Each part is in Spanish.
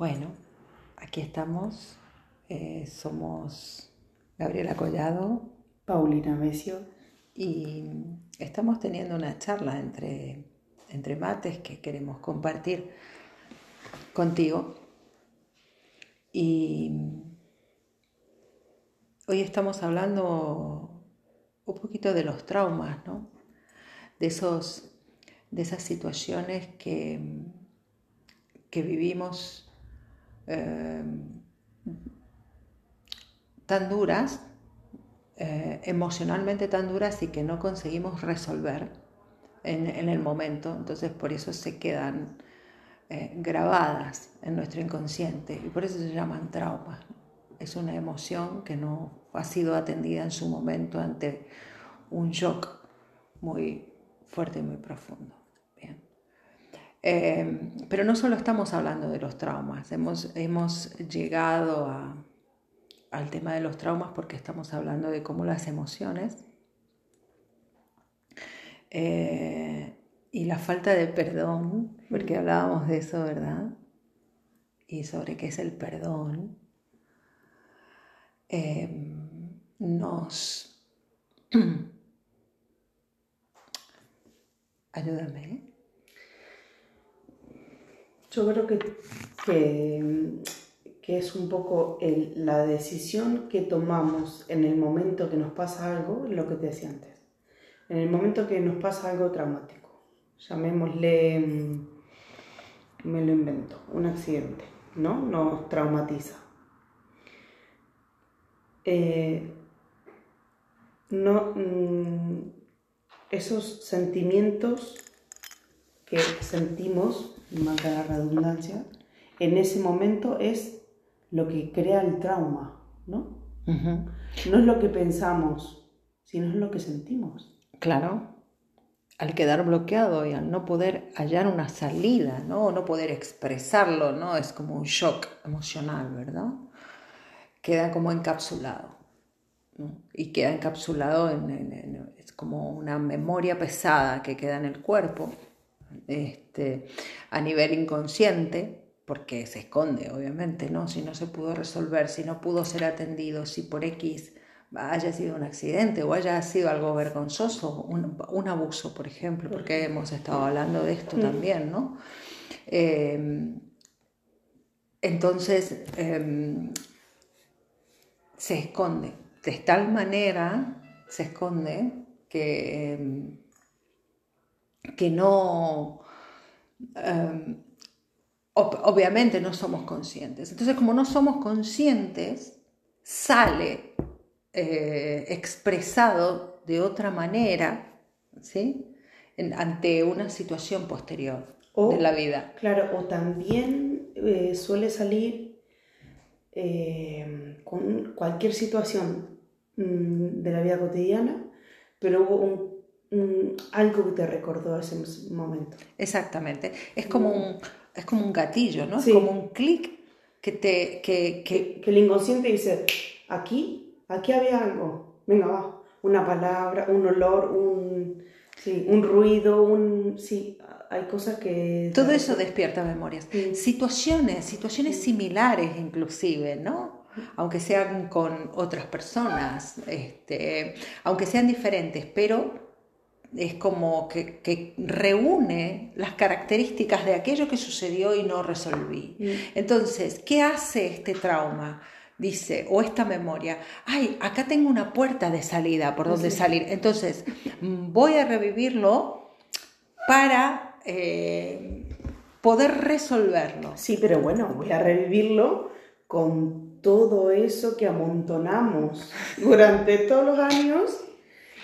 Bueno, aquí estamos. Eh, somos Gabriela Collado. Paulina Mesio. Y estamos teniendo una charla entre, entre mates que queremos compartir contigo. Y hoy estamos hablando un poquito de los traumas, ¿no? De, esos, de esas situaciones que, que vivimos eh, tan duras, eh, emocionalmente tan duras y que no conseguimos resolver en, el momento. Entonces por eso se quedan eh, grabadas en nuestro inconsciente y por eso se llaman traumas. Es una emoción que no ha sido atendida en su momento ante un shock muy fuerte y muy profundo. Eh, pero no solo estamos hablando de los traumas, hemos, hemos llegado al tema de los traumas porque estamos hablando de cómo las emociones eh, y la falta de perdón, porque hablábamos de eso, ¿verdad? Y sobre qué es el perdón, eh, nos... Ayúdame. Yo creo que, que, es un poco la decisión que tomamos en el momento que nos pasa algo, lo que te decía antes. En el momento que nos pasa algo traumático, llamémosle, mm, me lo invento, un accidente, ¿no? Nos traumatiza. Eh, no, mm, esos sentimientos que sentimos marca la redundancia, en ese momento es lo que crea el trauma, ¿no? No es lo que pensamos, sino es lo que sentimos. Claro. Al quedar bloqueado y al no poder hallar una salida, ¿no? no poder expresarlo, ¿no? Es como un shock emocional, ¿verdad? Queda como encapsulado. Y queda encapsulado en, es como una memoria pesada que queda en el cuerpo este, a nivel inconsciente, porque se esconde, obviamente, ¿no? Si no se pudo resolver, si no pudo ser atendido, si por X haya sido un accidente o haya sido algo vergonzoso, un, abuso, por ejemplo, porque hemos estado hablando de esto también, ¿no? Em, entonces, em, se esconde, de tal manera se esconde que em, que no, em, obviamente no somos conscientes. Entonces, como no somos conscientes, sale eh, expresado de otra manera, ¿sí? ante una situación posterior de la vida. Claro, o también eh, suele salir eh, con cualquier situación mm, de la vida cotidiana, pero hubo un algo que te recordó ese momento. Exactamente. Es como un, es como un gatillo, ¿no? Es como un clic que te... Que, que... que, el inconsciente dice, aquí, aquí había algo. Venga, va. Una palabra, un olor, un, sí, un ruido, un... Sí, hay cosas que... Todo eso despierta memorias. Situaciones, situaciones similares inclusive, ¿no? aunque sean con otras personas, este, aunque sean diferentes, pero es como que, reúne las características de aquello que sucedió y no resolví. Mm. Entonces, ¿qué hace este trauma? Dice, o esta memoria, ay, acá tengo una puerta de salida por donde salir. Entonces, voy a revivirlo para eh, poder resolverlo. Sí, pero bueno, voy a revivirlo con todo eso que amontonamos durante todos los años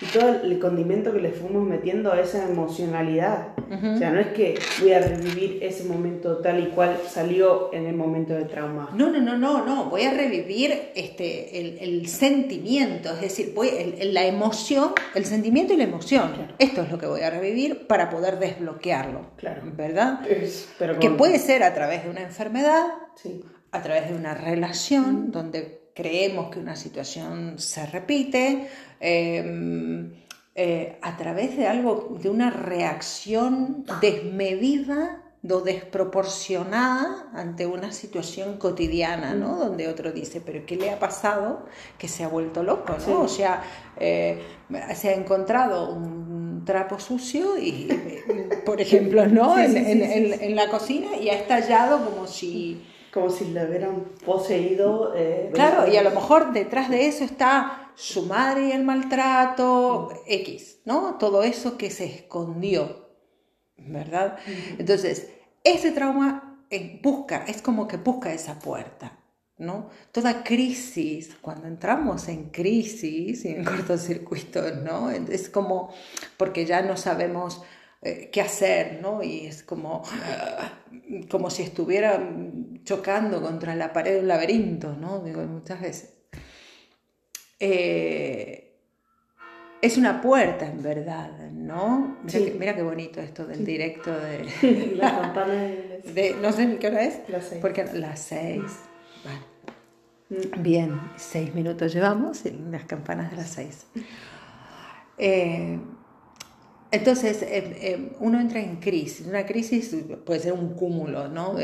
y todo el condimento que le fuimos metiendo a esa emocionalidad. O sea, no es que voy a revivir ese momento tal y cual salió en el momento del trauma. No, no, no, no, no. Voy a revivir este, el, el sentimiento, es decir, voy, el, la emoción, el sentimiento y la emoción. Esto es lo que voy a revivir para poder desbloquearlo. Claro. ¿Verdad? Que puede ser a través de una enfermedad, sí. a través de una relación donde creemos que una situación se repite, em, eh, a través de algo, de una reacción desmedida do desproporcionada ante una situación cotidiana, ¿no? Donde otro dice, pero ¿qué le ha pasado? Que se ha vuelto loco, ¿no? O sea, eh, se ha encontrado un trapo sucio y, por ejemplo, ¿no? en, en, la cocina y ha estallado como si... Como si le hubieran poseído. Eh, claro, y a lo mejor detrás de eso está su madre y el maltrato, X, ¿no? Todo eso que se escondió, ¿verdad? Entonces, ese trauma eh, busca, es como que busca esa puerta, ¿no? Toda crisis, cuando entramos en crisis y en cortocircuitos, ¿no? Es como, porque ya no sabemos eh, qué hacer, ¿no? Y es como, como si estuviera chocando contra la pared de un laberinto, ¿no? Digo, muchas veces. Eh, es una puerta en verdad, ¿no? Mira, qué bonito esto del directo de... la campana de... No sé ni qué hora es. Las seis. Porque las seis. Mm. Bien, seis minutos llevamos en las campanas de las seis. Eh, entonces, eh, eh, uno entra en crisis. Una crisis puede ser un cúmulo, ¿no?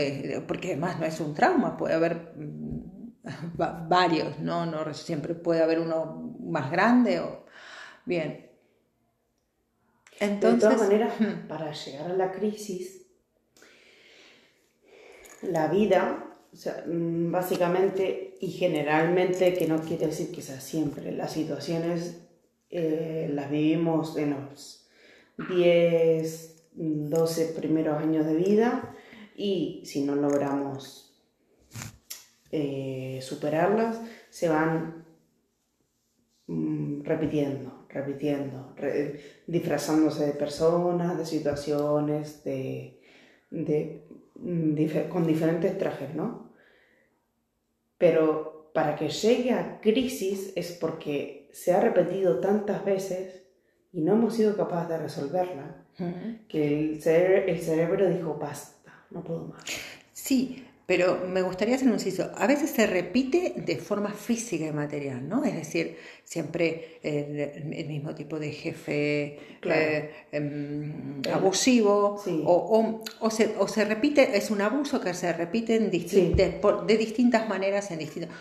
porque además no es un trauma, puede haber mm, varios, ¿no? ¿no? Siempre puede haber uno más grande o Bien. Entonces, de todas maneras, hmm. para llegar a la crisis, la vida, mm, básicamente y generalmente, que no quiere decir que sea siempre, las situaciones eh, las vivimos en los 10, 12 primeros años de vida y si no logramos eh, superarlas, se van mm, repitiendo repitiendo, disfrazándose de personas, de situaciones, mm, con diferentes trajes, ¿no? Pero para que llegue a crisis es porque se ha repetido tantas veces y no hemos sido capaces de resolverla, que el, el cerebro dijo, basta, no puedo más. Sí, pero me gustaría hacer un inciso. A veces se repite de forma física y material, ¿no? Es decir, siempre el, mismo tipo de jefe eh, em, abusivo, o, se, repite, es un abuso que se repite de, distintas maneras en distintos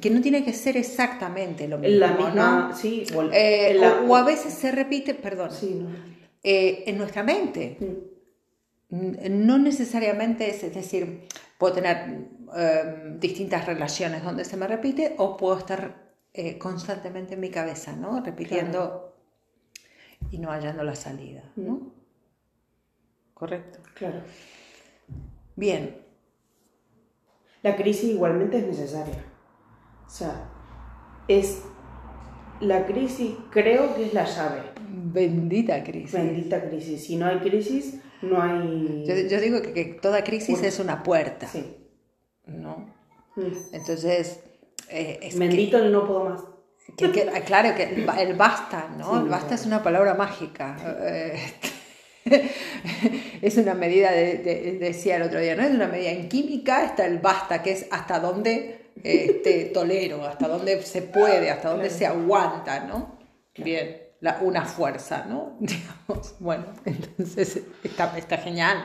que no tiene que ser exactamente lo mismo, la misma, Sí, eh, o, a veces se repite, perdón, eh, en nuestra mente. No necesariamente es, es decir, Puedo tener em, distintas relaciones donde se me repite o puedo estar eh, constantemente en mi cabeza, ¿no? Repitiendo y no hallando la salida, ¿no? Mm. ¿Correcto? Claro. Bien. La crisis igualmente es necesaria. O sea, es la crisis creo que es la llave. Bendita crisis. Bendita crisis. Si no hay crisis, no hay... Yo, digo que, toda crisis es una puerta. Sí. ¿No? Mm. Entonces... Eh, Bendito el no puedo más. Ah, claro, que el, basta, ¿no? el basta es una palabra mágica. Eh, es una medida, de, decía el otro día, ¿no? Es una medida en química, está el basta, que es hasta dónde este, tolero, hasta dónde se puede, hasta dónde se aguanta, ¿no? Bien una fuerza, ¿no? Digamos, bueno, entonces está, está genial.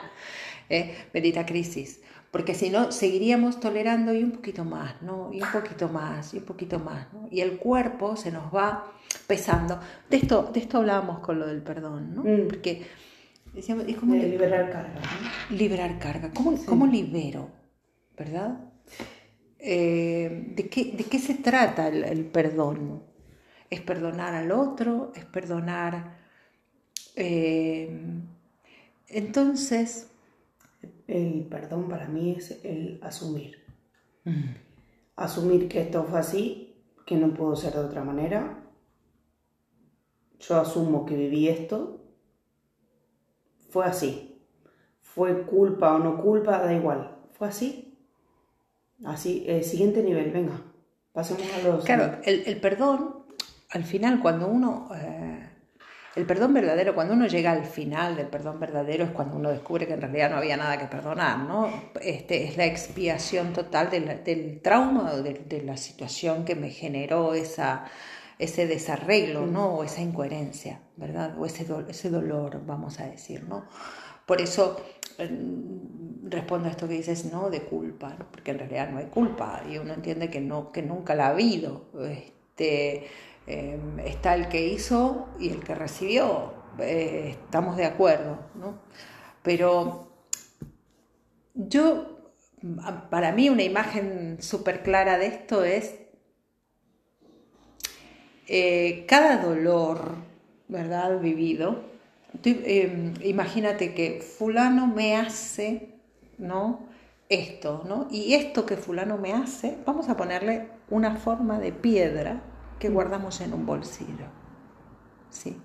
¿eh? Bendita crisis. Porque si no, seguiríamos tolerando y un poquito más, ¿no? Y un poquito más, y un poquito más, ¿no? Y el cuerpo se nos va pesando. De esto, de esto hablábamos con lo del perdón, ¿no? Mm. Porque decíamos, es como... liberar carga. Liberar carga. ¿Cómo, ¿Cómo, libero? ¿Verdad? Eh, ¿de, qué, ¿De qué se trata el, el perdón? es perdonar al otro, es perdonar. Eh, entonces... El perdón para mí es el asumir. Asumir que esto fue así, que no puedo ser de otra manera. Yo asumo que viví esto. Fue así. Fue culpa o no culpa, da igual. Fue así. Así, el siguiente nivel, venga. Pasemos a los... Claro, el, el perdón al final, cuando uno... Eh, el perdón verdadero, cuando uno llega al final del perdón verdadero, es cuando uno descubre que en realidad no había nada que perdonar, ¿no? Este, es la expiación total del trauma o de, la situación que me generó esa, ese desarreglo, ¿no? O esa incoherencia, ¿verdad? O ese, ese dolor, vamos a decir, ¿no? Por eso eh, respondo a esto que dices, no de culpa, porque en realidad no hay culpa y uno entiende que, no, que nunca la ha habido. Este, eh, está el que hizo y el que recibió, eh, estamos de acuerdo, ¿no? Pero yo, para mí una imagen súper clara de esto es eh, cada dolor, ¿verdad? Vivido. imagínate que fulano me hace, ¿no? Esto, ¿no? Y esto que fulano me hace, vamos a ponerle una forma de piedra, que guardamos en un bolsillo. ¿sí?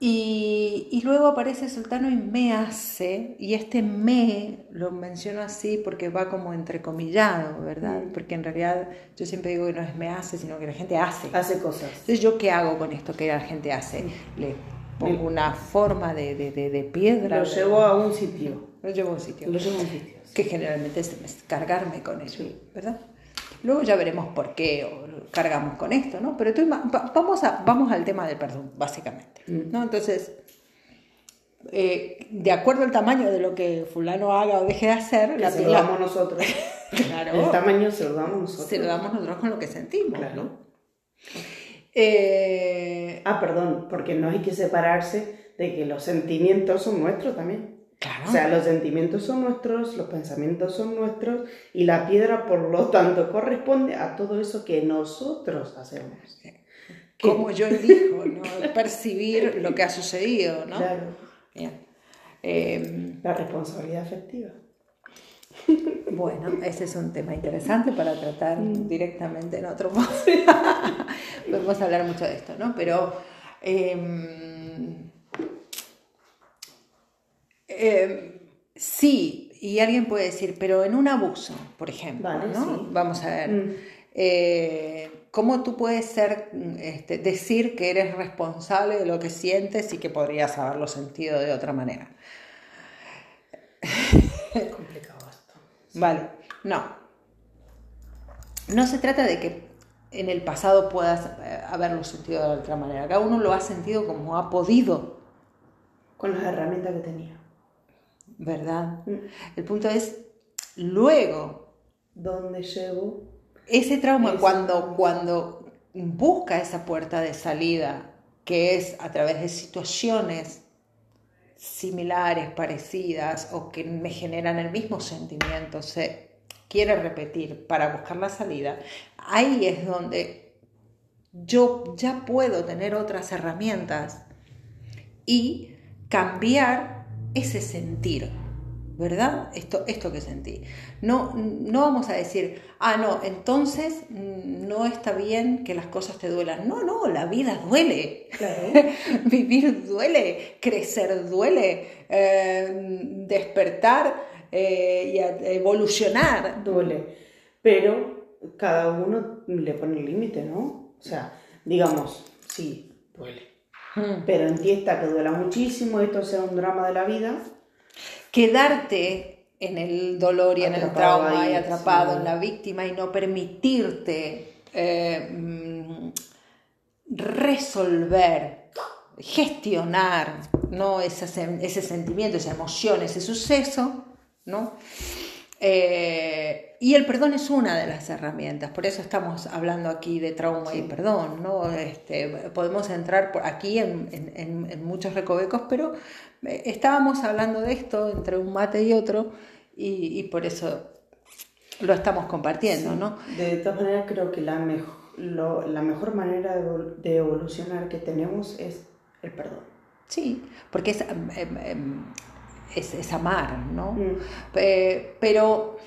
Y, luego aparece Sultano y me hace, y este me lo menciono así porque va como entrecomillado, ¿verdad? Mm. Porque en realidad yo siempre digo que no es me hace, sino que la gente hace. Hace cosas. Entonces, ¿yo qué hago con esto que la gente hace? Mm. Le pongo una forma de, de, piedra. Lo llevo a un sitio. Lo llevo a un sitio. Lo llevo a un sitio. Que generalmente es cargarme con ello, ¿verdad? Luego ya veremos por qué cargamos con esto, ¿no? Pero vamos, a, vamos al tema del perdón, básicamente, mm. ¿no? Entonces, eh, de acuerdo al tamaño de lo que fulano haga o deje de hacer, la se lo damos nosotros. claro. El tamaño se lo damos nosotros. Se lo damos nosotros con lo que sentimos, claro. Eh, ah, perdón, porque no hay que separarse de que los sentimientos son nuestros también. O sea, los sentimientos son nuestros, los pensamientos son nuestros y la piedra, por lo tanto, corresponde a todo eso que nosotros hacemos. Como yo elijo, ¿no? Percibir lo que ha sucedido, ¿no? Claro. Em, la responsabilidad afectiva. Bueno, ese es un tema interesante para tratar mm. directamente en otro modo. Podemos hablar mucho de esto, ¿no? Pero... Em, eh, sí, y alguien puede decir, pero en un abuso, por ejemplo, ¿no? Vamos a ver. Mm. Eh, ¿Cómo tú puedes ser, este, decir que eres responsable de lo que sientes y que podrías haberlo sentido de otra manera? Es complicado esto. Vale, no. No se trata de que en el pasado puedas eh, haberlo sentido de otra manera. Cada uno lo ha sentido como ha podido. Con las herramientas que tenía. ¿Verdad? Mm. El punto es luego. ¿Dónde llego? Ese trauma, cuando, cuando busca esa puerta de salida, que es a través de situaciones similares, parecidas o que me generan el mismo sentimiento, se quiere repetir para buscar la salida, ahí es donde yo ya puedo tener otras herramientas y cambiar ese sentir, ¿verdad? Esto, esto que sentí. No, no vamos a decir, ah, no, entonces no está bien que las cosas te duelan. No, no, la vida duele. Vivir duele, crecer duele, eh, despertar eh, y evolucionar. Duele. Pero cada uno le pone el límite, ¿no? O sea, digamos, sí, duele Mm. Pero en ti está que duela muchísimo, esto sea un drama de la vida. Quedarte en el dolor y en el trauma y atrapado en la víctima y no permitirte eh, mm, resolver, gestionar ¿no? ese, ese sentimiento, esa emoción, ese suceso, ¿no? Eh, y el perdón es una de las herramientas, por eso estamos hablando aquí de trauma y perdón, ¿no? Este, podemos entrar por aquí en, en, muchos recovecos, pero eh, estábamos hablando de esto entre un mate y otro y, por eso lo estamos compartiendo, ¿no? De todas maneras creo que la, la mejor manera de evolucionar que tenemos es el perdón. Sí, porque es, em, em, es, amar, ¿no? Mm. pero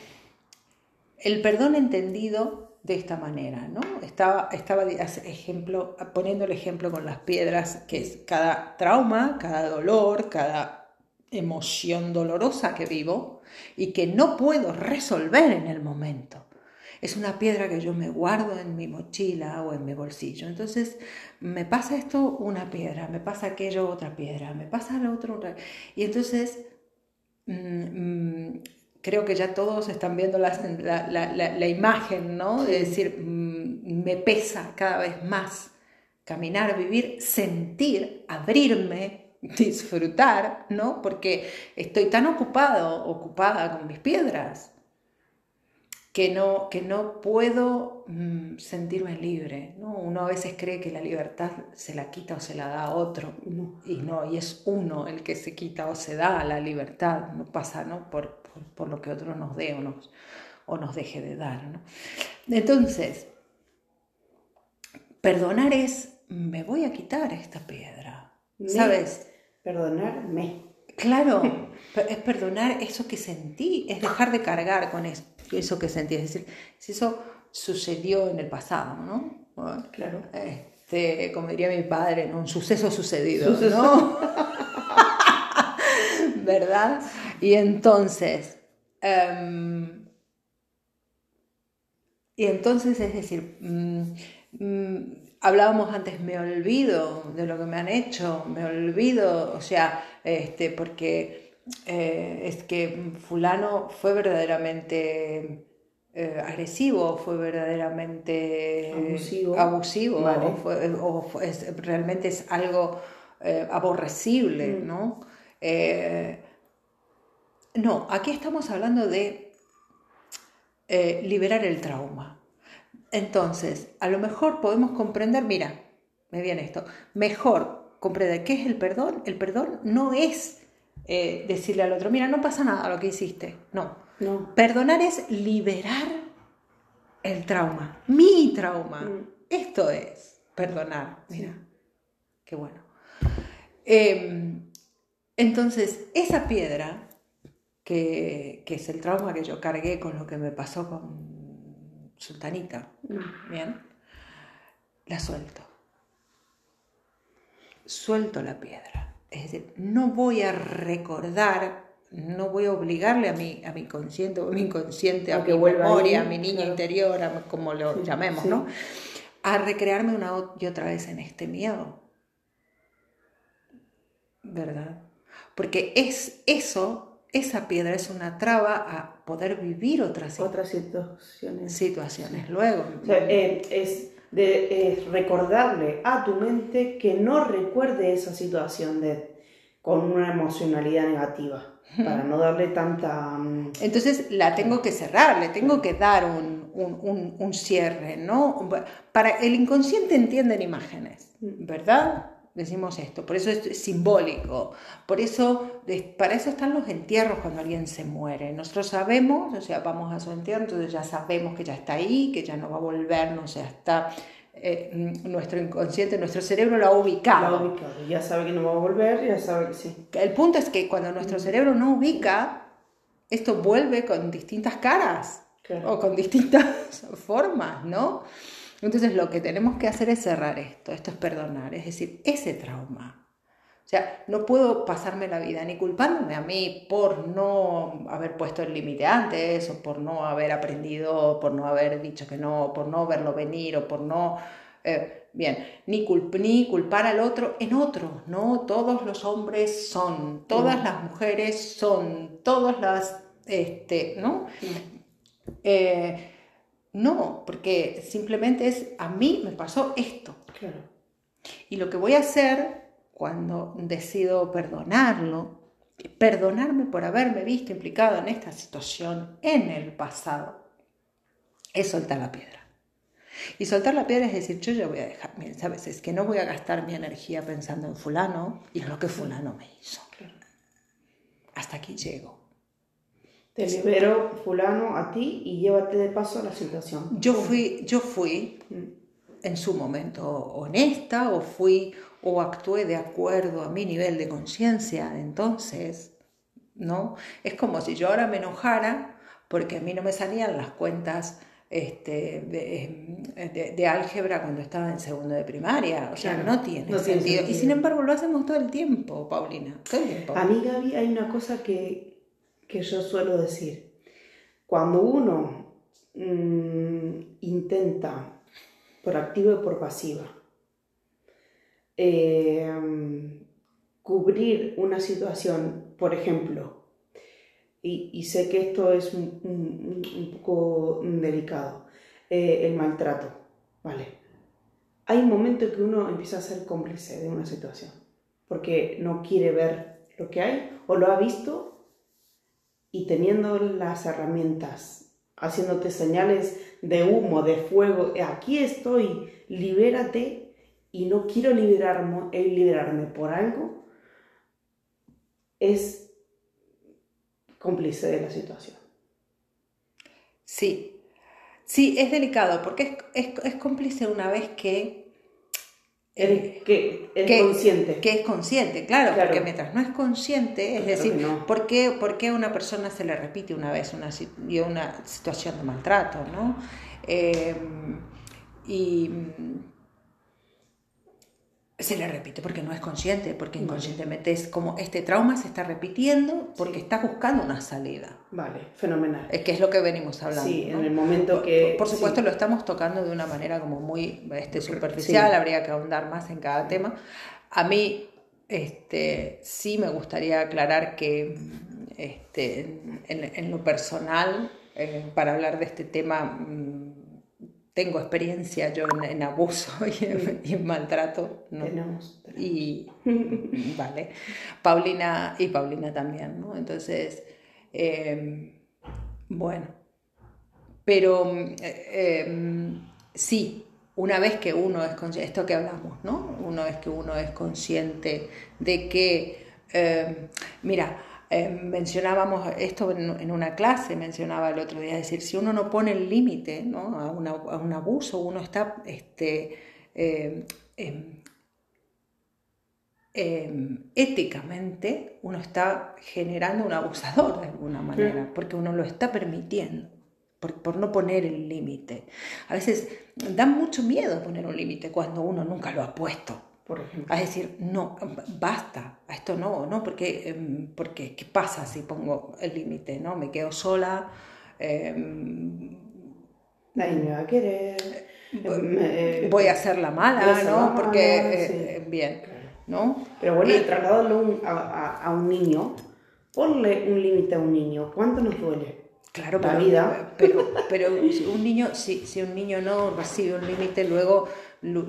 el perdón entendido de esta manera, ¿no? Estaba, estaba ejemplo, poniendo el ejemplo con las piedras, que es cada trauma, cada dolor, cada emoción dolorosa que vivo y que no puedo resolver en el momento. Es una piedra que yo me guardo en mi mochila o en mi bolsillo. Entonces, me pasa esto una piedra, me pasa aquello otra piedra, me pasa lo otro otra. Y entonces Mm, mm, creo que ya todos están viendo la, la, imagen, ¿no? De decir, mm, me pesa cada vez más caminar, vivir, sentir, abrirme, disfrutar, ¿no? Porque estoy tan ocupado, ocupada con mis piedras, que no, que no puedo mm, sentirme libre. ¿no? Uno a veces cree que la libertad se la quita o se la da a otro, y no, y es uno el que se quita o se da la libertad, no pasa ¿no? Por, por, lo que otro nos dé o nos, o nos deje de dar. ¿no? Entonces, perdonar es, me voy a quitar esta piedra, ¿sabes? Perdonarme. Claro, es perdonar eso que sentí, es dejar de cargar con eso eso que sentí. Es decir, si eso sucedió en el pasado, ¿no? Claro. Este, como diría mi padre, ¿no? un suceso sucedido, ¿no? ¿Verdad? Y entonces, em, y entonces es decir, mm, mm, hablábamos antes, me olvido de lo que me han hecho, me olvido, o sea, este, porque eh, es que fulano fue verdaderamente eh, agresivo, fue verdaderamente abusivo, o, realmente es algo eh, aborrecible, mm. ¿no? no, aquí estamos hablando de liberar el trauma. Entonces, a lo mejor podemos comprender, mira, me viene esto, mejor comprender qué es el perdón. El perdón no es eh, decirle al otro, mira, no pasa nada lo que hiciste. No. no. Perdonar es liberar el trauma, mi trauma. Mm. Esto es perdonar. Mira, qué bueno. Em, entonces, esa piedra, que, es el trauma que yo cargué con lo que me pasó con Sultanita, mm. ¿bien? La suelto. Suelto la piedra es decir, no voy a recordar, no voy a obligarle a mi, a mi consciente o a mi inconsciente, a, mi memoria, a mi niña interior, a, como lo llamemos, ¿no? A recrearme una y otra vez en este miedo. ¿Verdad? Porque es eso, esa piedra es una traba a poder vivir otras, otras situaciones. situaciones. Luego. Eh, es de recordarle a tu mente que no recuerde esa situación de, con una emocionalidad negativa, para no darle tanta... Mm, Entonces la tengo que cerrar, le tengo que dar un, un, un, cierre, ¿no? Para el inconsciente entienden imágenes, mm. ¿verdad? Decimos esto, por eso es simbólico, por eso, para eso están los entierros cuando alguien se muere. Nosotros sabemos, o sea, vamos a su entierro, entonces ya sabemos que ya está ahí, que ya no va a volver, no sé, hasta eh, nuestro inconsciente, nuestro cerebro lo ha ubicado. Lo ha ubicado, ya sabe que no va a volver, ya sabe que sí. El punto es que cuando nuestro cerebro no ubica, esto vuelve con distintas caras o con distintas formas, ¿no? Entonces lo que tenemos que hacer es cerrar esto, esto es perdonar, es decir, ese trauma. O sea, no puedo pasarme la vida ni culpándome a mí por no haber puesto el límite antes, o por no haber aprendido, por no haber dicho que no, por no verlo venir, o por no... Eh, bien, ni, ni culpar al otro en otro, no todos los hombres son, todas las mujeres son, todas las, este, ¿no? Eh, no, porque simplemente es, a mí me pasó esto. Y lo que voy a hacer cuando decido perdonarlo, perdonarme por haberme visto implicado en esta situación en el pasado, es soltar la piedra. Y soltar la piedra es decir, yo ya voy a dejar, ¿sabes? Es que no voy a gastar mi energía pensando en fulano y en lo que fulano me hizo. Hasta aquí llego. Te libero fulano a ti y llévate de paso a la situación. Yo fui, yo fui mm. en su momento honesta o fui o actué de acuerdo a mi nivel de conciencia entonces, ¿no? Es como si yo ahora me enojara porque a mí no me salían las cuentas este, de, álgebra cuando estaba en segundo de primaria. O sea, no, tiene, sentido. Y sin embargo lo hacemos todo el tiempo, Paulina. Todo el tiempo. A mí, Gaby, hay una cosa que, que yo suelo decir. Cuando uno mm, intenta, por activa y por pasiva, eh, cubrir una situación, por ejemplo, y, sé que esto es un, poco delicado, eh, el maltrato, ¿vale? Hay un momento que uno empieza a ser cómplice de una situación porque no quiere ver lo que hay o lo ha visto y teniendo las herramientas, haciéndote señales de humo, de fuego, aquí estoy, libérate y no quiero liberarme, eh, liberarme por algo, es cómplice de la situación. Sí, sí, es delicado porque es, cómplice una vez que... Eh, que es consciente. Que es consciente, claro, porque mientras no es consciente, es decir, ¿por, qué, ¿por, qué, a una persona se le repite una vez una, una situación de maltrato? ¿no? Eh, y se le repite porque no es consciente, porque inconscientemente es como este trauma se está repitiendo porque está buscando una salida. Vale, fenomenal. Es que es lo que venimos hablando. Sí, en el momento que... Por, supuesto lo estamos tocando de una manera como muy este, superficial, habría que ahondar más en cada tema. A mí este, sí me gustaría aclarar que este, en, lo personal, eh, para hablar de este tema mm, tengo experiencia yo en, abuso y en, maltrato. ¿no? Tenemos, Y, vale. Paulina y Paulina también, ¿no? Entonces, em, bueno. Pero eh, em, sí, una vez que uno es consciente, esto que hablamos, ¿no? Una vez que uno es consciente de que, em, mira, eh, mencionábamos esto en, una clase, mencionaba el otro día, es decir, si uno no pone el límite ¿no? a, un abuso, uno está este, eh, em, em, éticamente, uno está generando un abusador de alguna manera, porque uno lo está permitiendo. Por, por no poner el límite. A veces da mucho miedo poner un límite cuando uno nunca lo ha puesto por ejemplo. A decir, no, basta, a esto no, ¿no? Porque, em, porque ¿qué pasa si pongo el límite, ¿no? Me quedo sola. Eh, Nadie me va a querer. Em, eh, voy a ser la mala, ¿no? Porque, eh, bien, ¿no? Pero bueno, trasladarlo a, a, un niño, ponle un límite a un niño, ¿cuánto nos duele? Claro, la pero, vida. Pero, pero si un niño, si, si un niño no recibe un límite, luego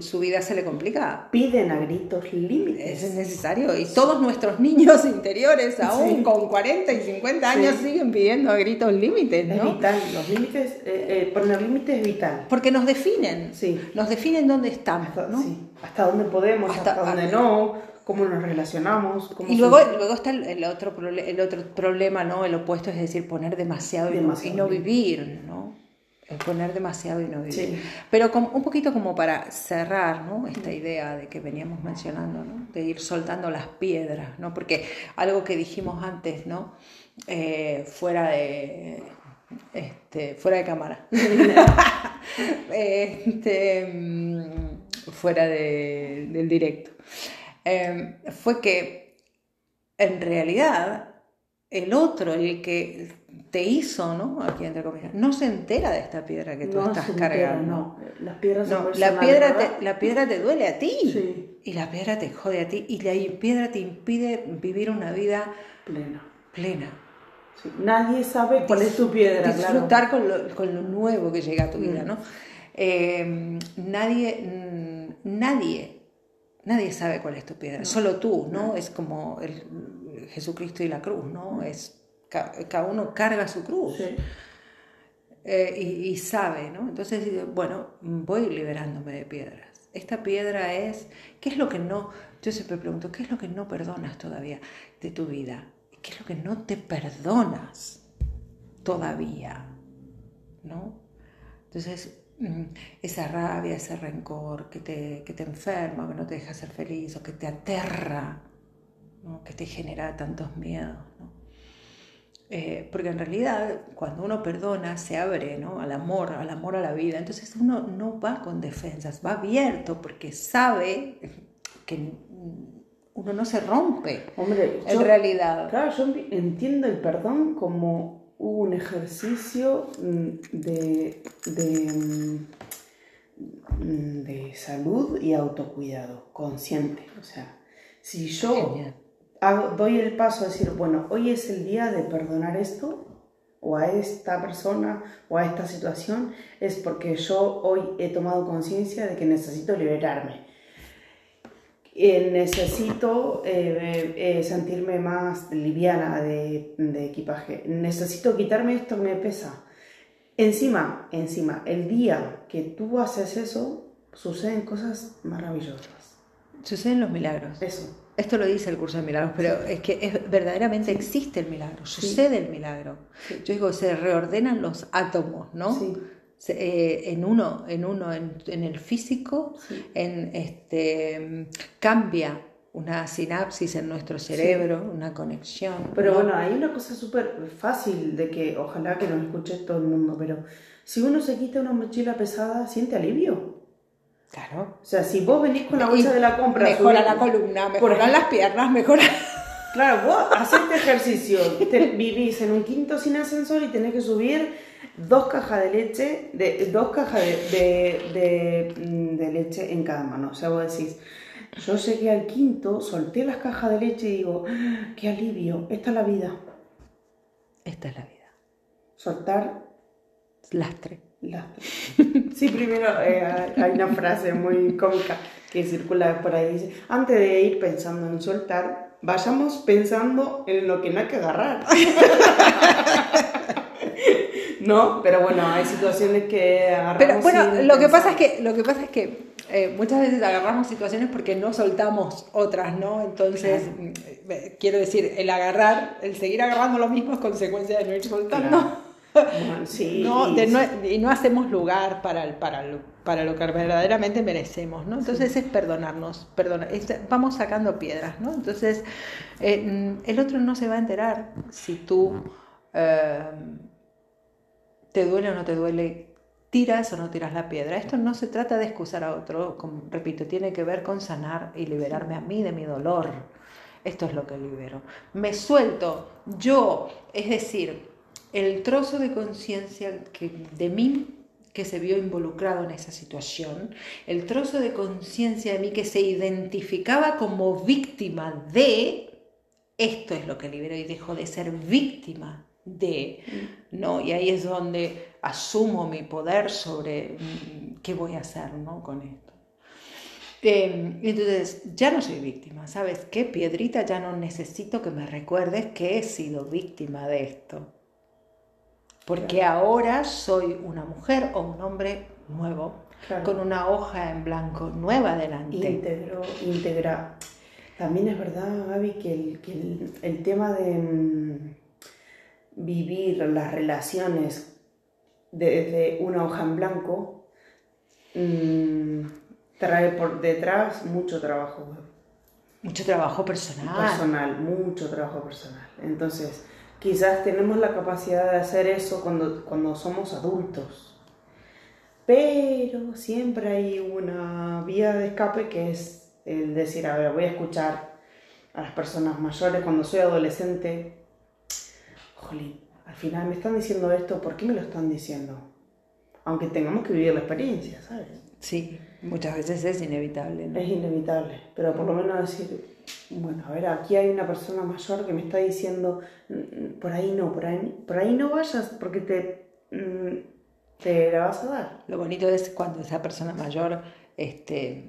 su vida se le complica. Piden a gritos límites. Es necesario. Y todos nuestros niños interiores, aún con 40 y 50 años, siguen pidiendo a gritos límites. ¿no? Es vital. Los límites, eh, eh, poner límites es vital. Porque nos definen. Sí. Nos definen dónde estamos. Hasta, ¿no? hasta dónde podemos, hasta, dónde no, cómo nos relacionamos. y luego, luego está el, otro, el otro problema, ¿no? El opuesto, es decir, poner demasiado, demasiado y no vivir, ¿no? poner demasiado y no vivir. Pero un poquito como para cerrar ¿no? esta idea de que veníamos mencionando, ¿no? de ir soltando las piedras, ¿no? porque algo que dijimos antes, ¿no? Eh, fuera de... Este, fuera de cámara. este, mm, fuera de, del directo. Em, fue que en realidad el otro, el que te hizo, ¿no? Aquí entre comillas, no se entera de esta piedra que tú estás cargando. no. Las piedras no, la piedra te, la piedra te duele a ti. Y la piedra te jode a ti. Y la piedra te impide vivir una vida plena. Plena. Nadie sabe cuál es tu piedra. Disfrutar con, lo, con, lo, nuevo que llega a tu vida, mm. ¿no? Eh, nadie, nadie, nadie sabe cuál es tu piedra. Solo tú, ¿no? Es como el Jesucristo y la cruz, ¿no? Es cada uno carga su cruz. Eh, y, sabe, ¿no? Entonces, bueno, voy liberándome de piedras. Esta piedra es, ¿qué es lo que no? Yo siempre pregunto, ¿qué es lo que no perdonas todavía de tu vida? ¿Qué es lo que no te perdonas todavía? ¿No? Entonces, esa rabia, ese rencor que te, que te enferma, que no te deja ser feliz o que te aterra, ¿no? que te genera tantos miedos. ¿no? Eh, porque en realidad cuando uno perdona se abre ¿no? al amor, al amor a la vida. Entonces uno no va con defensas, va abierto porque sabe que uno no se rompe Hombre, en realidad. Claro, yo entiendo el perdón como un ejercicio mm, de, de, mm, de salud y autocuidado consciente. O sea, si yo doy el paso a decir, bueno, hoy es el día de perdonar esto, o a esta persona, o a esta situación, es porque yo hoy he tomado conciencia de que necesito liberarme. Eh, necesito eh, eh, sentirme más liviana de, de equipaje, necesito quitarme esto que me pesa. Encima, encima, el día que tú haces eso, suceden cosas maravillosas. Suceden los milagros. Eso. Esto lo dice el curso de milagros, pero es que es, verdaderamente existe el milagro, sucede el milagro. Yo digo, se reordenan los átomos, ¿no? Sí. Eh, en uno, en uno, en, en el físico, Sí. en este cambia una sinapsis en nuestro cerebro, una conexión. Pero ¿no? bueno, hay una cosa súper fácil de que ojalá que nos escuche todo el mundo, pero si uno se quita una mochila pesada, siente alivio. claro. O sea, si vos venís con la bolsa de la compra, Mejora subís- la columna, Por mejora ejemplo. las piernas, mejora. Claro, vos haces este ejercicio, te- vivís en un quinto sin ascensor y tenés que subir dos cajas de leche, de, dos cajas de, de- de, mm, de leche en cada mano. O sea, vos decís, yo llegué al quinto, solté las cajas de leche y digo, "Ah, qué alivio, esta es la vida. Esta es la vida. Soltar Lastre. lastre. Sí, primero eh, hay una frase muy cómica que circula por ahí. Dice, antes de ir pensando en soltar, vayamos pensando en lo que no hay que agarrar. no, pero bueno, hay situaciones que agarramos. Pero bueno, lo que pasa es que, lo que, pasa es que eh, muchas veces agarramos situaciones porque no soltamos otras, ¿no? Entonces, mm, eh, quiero decir, el agarrar, el seguir agarrando lo mismo es consecuencia de no ir soltando. Bueno, sí, No, de sí. no- y no hacemos lugar para, el- para, lo, para lo que verdaderamente merecemos, ¿no? Entonces es perdonarnos, perdona, es- vamos sacando piedras, ¿no? Entonces eh, mm, el otro no se va a enterar si tú eh, te duele o no te duele, tiras o no tiras la piedra. Esto no se trata de excusar a otro, repito, tiene que ver con sanar y liberarme a mí de mi dolor. Esto es lo que libero. Me suelto yo, es decir, el trozo de conciencia de mí que se vio involucrado en esa situación, el trozo de conciencia de mí que se identificaba como víctima de, esto es lo que libero y dejo de ser víctima de, ¿no? Y ahí es donde asumo mi poder sobre mm, qué voy a hacer, ¿no? Con esto. Eh, entonces, ya no soy víctima, ¿sabes qué? Piedrita, ya no necesito que me recuerdes que he sido víctima de esto. Porque ahora soy una mujer o un hombre nuevo, Claro. con una hoja en blanco nueva delante. Íntegro, íntegra. También es verdad, Gaby, que el, que el, el tema de mm, vivir las relaciones desde una hoja en blanco mm, trae por detrás mucho trabajo Mucho trabajo personal. personal, mucho trabajo personal. Entonces, quizás tenemos la capacidad de hacer eso cuando, cuando somos adultos. Pero siempre hay una vía de escape que es el decir, a ver, voy a escuchar a las personas mayores cuando soy adolescente. Jolín, al final me están diciendo esto, ¿por qué me lo están diciendo? Aunque tengamos que vivir la experiencia, ¿sabes? Sí, muchas veces es inevitable. ¿no? Es inevitable, pero por lo menos decir, bueno, a ver, aquí hay una persona mayor que me está diciendo, "Mm, por ahí no, por ahí, por ahí no vayas porque te, mm, te la vas a dar. Lo bonito es cuando esa persona mayor, este,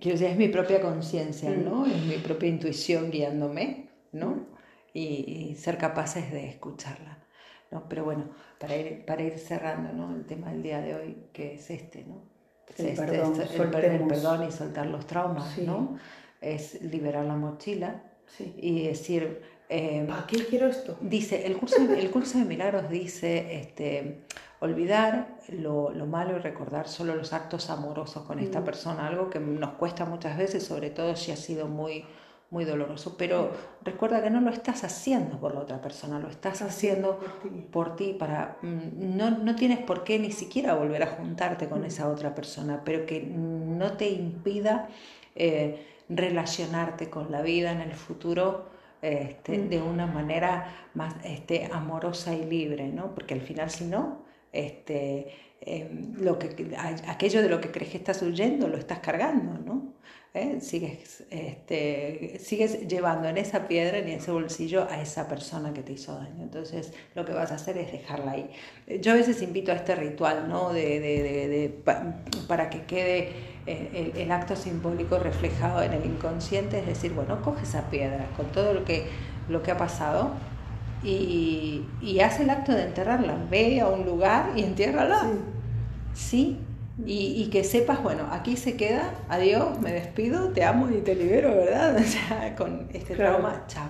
quiero decir, es mi propia conciencia, ¿no? Es mi propia intuición guiándome, ¿no? Y, ser capaces de escucharla, ¿no? Pero bueno, para ir, para ir cerrando, ¿no? El tema del día de hoy, que es este, ¿no? Es El este, perdón, es el, el perdón y soltar los traumas, Sí. ¿no? Es liberar la mochila Sí. y decir... eh, ¿Para qué quiero esto? Dice, el curso, el curso de milagros dice, este, olvidar lo, lo malo y recordar solo los actos amorosos con esta persona, algo que nos cuesta muchas veces, sobre todo si ha sido muy, muy doloroso, pero recuerda que no lo estás haciendo por la otra persona, lo estás haciendo por ti. para, mm, no, no tienes por qué ni siquiera volver a juntarte con esa otra persona, pero que no te impida eh, relacionarte con la vida en el futuro este, de una manera más este, amorosa y libre, ¿no? Porque al final, si no, este, eh, lo que, aquello de lo que crees que estás huyendo, lo estás cargando, ¿no? ¿Eh? sigues, este, sigues llevando en esa piedra, en ese bolsillo, a esa persona que te hizo daño. Entonces, lo que vas a hacer es dejarla ahí. Yo a veces invito a este ritual, ¿no? De, de, de, para que quede eh, el, el, acto simbólico reflejado en el inconsciente, es decir, bueno, coge esa piedra con todo lo que, lo que ha pasado. Y, y haz el acto de enterrarla, ve a un lugar y entiérrala. Sí, sí y, que sepas, bueno, aquí se queda, adiós, me despido, te amo y te libero, ¿verdad? O sea, con este trauma, chao,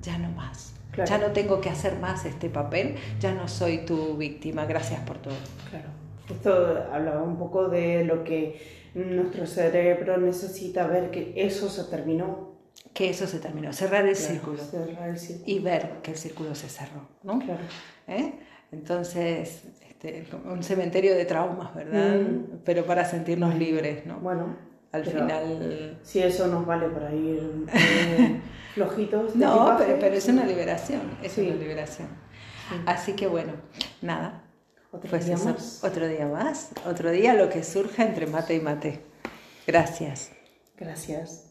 ya no más. Ya no tengo que hacer más este papel, ya no soy tu víctima, gracias por todo. Claro. Esto hablaba un poco de lo que nuestro cerebro necesita ver que eso se terminó. Que eso se terminó, cerrar el, círculo, cerrar el círculo. Y ver que el círculo se cerró, ¿no? Claro. ¿Eh? Entonces, este, un cementerio de traumas, ¿verdad? Mm. Pero para sentirnos libres, ¿no? Bueno, al final. Si eso nos vale para ir flojitos. no, pero, es una liberación, es una liberación. Así que bueno, nada. Otro pues día más. Otro día más, otro día lo que surja entre mate y mate. Gracias. Gracias.